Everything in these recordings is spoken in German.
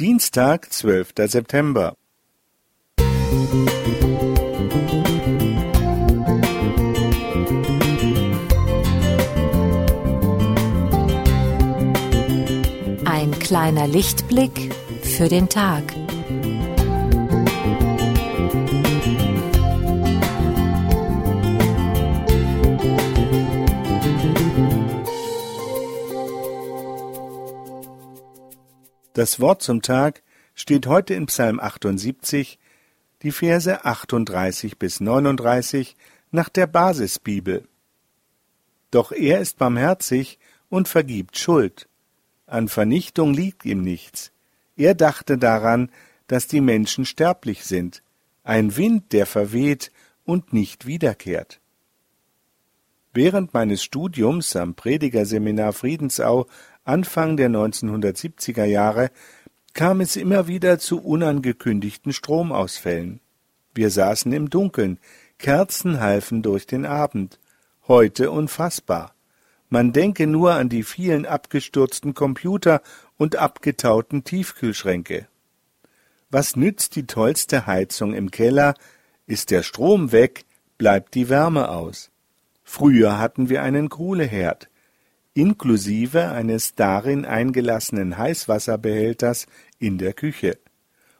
Dienstag, zwölfter September. Ein kleiner Lichtblick für den Tag. Das Wort zum Tag steht heute in Psalm 78, die Verse 38 bis 39 nach der Basisbibel. Doch er ist barmherzig und vergibt Schuld. An Vernichtung liegt ihm nichts. Er dachte daran, dass die Menschen sterblich sind, ein Wind, der verweht und nicht wiederkehrt. Während meines Studiums am Predigerseminar Friedensau Anfang der 1970er Jahre kam es immer wieder zu unangekündigten Stromausfällen. Wir saßen im Dunkeln, Kerzen halfen durch den Abend. Heute unfassbar. Man denke nur an die vielen abgestürzten Computer und abgetauten Tiefkühlschränke. Was nützt die tollste Heizung im Keller? Ist der Strom weg, bleibt die Wärme aus. Früher hatten wir einen Kohleherd inklusive eines darin eingelassenen Heißwasserbehälters in der Küche.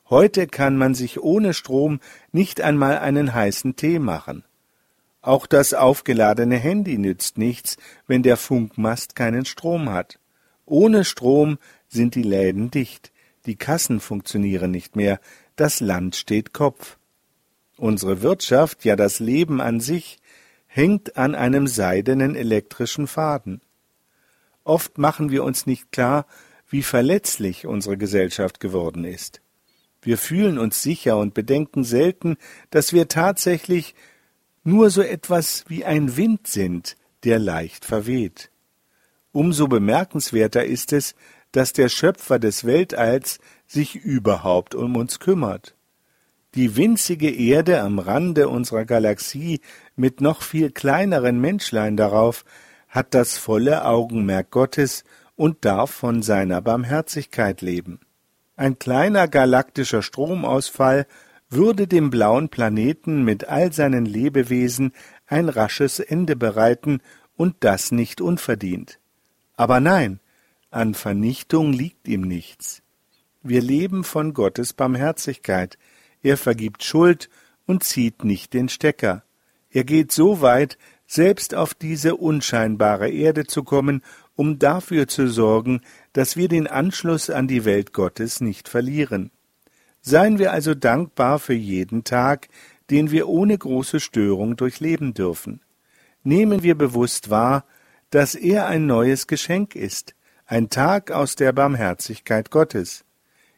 Heute kann man sich ohne Strom nicht einmal einen heißen Tee machen. Auch das aufgeladene Handy nützt nichts, wenn der Funkmast keinen Strom hat. Ohne Strom sind die Läden dicht, die Kassen funktionieren nicht mehr, das Land steht Kopf. Unsere Wirtschaft, ja das Leben an sich, hängt an einem seidenen elektrischen Faden. Oft machen wir uns nicht klar, wie verletzlich unsere Gesellschaft geworden ist. Wir fühlen uns sicher und bedenken selten, dass wir tatsächlich nur so etwas wie ein Wind sind, der leicht verweht. Umso bemerkenswerter ist es, dass der Schöpfer des Weltalls sich überhaupt um uns kümmert. Die winzige Erde am Rande unserer Galaxie mit noch viel kleineren Menschlein darauf hat das volle Augenmerk Gottes und darf von seiner Barmherzigkeit leben. Ein kleiner galaktischer Stromausfall würde dem blauen Planeten mit all seinen Lebewesen ein rasches Ende bereiten und das nicht unverdient. Aber nein, an Vernichtung liegt ihm nichts. Wir leben von Gottes Barmherzigkeit. Er vergibt Schuld und zieht nicht den Stecker. Er geht so weit, selbst auf diese unscheinbare Erde zu kommen, um dafür zu sorgen, dass wir den Anschluss an die Welt Gottes nicht verlieren. Seien wir also dankbar für jeden Tag, den wir ohne große Störung durchleben dürfen. Nehmen wir bewusst wahr, dass er ein neues Geschenk ist, ein Tag aus der Barmherzigkeit Gottes.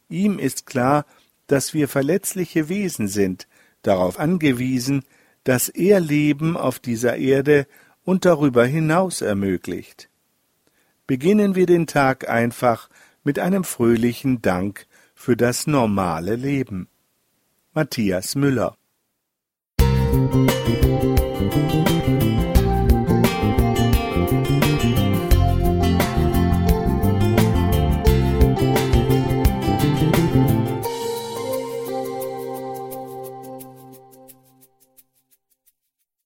Ihm ist klar, dass wir verletzliche Wesen sind, darauf angewiesen, dass er Leben auf dieser Erde und darüber hinaus ermöglicht. Beginnen wir den Tag einfach mit einem fröhlichen Dank für das normale Leben. Matthias Müller Musik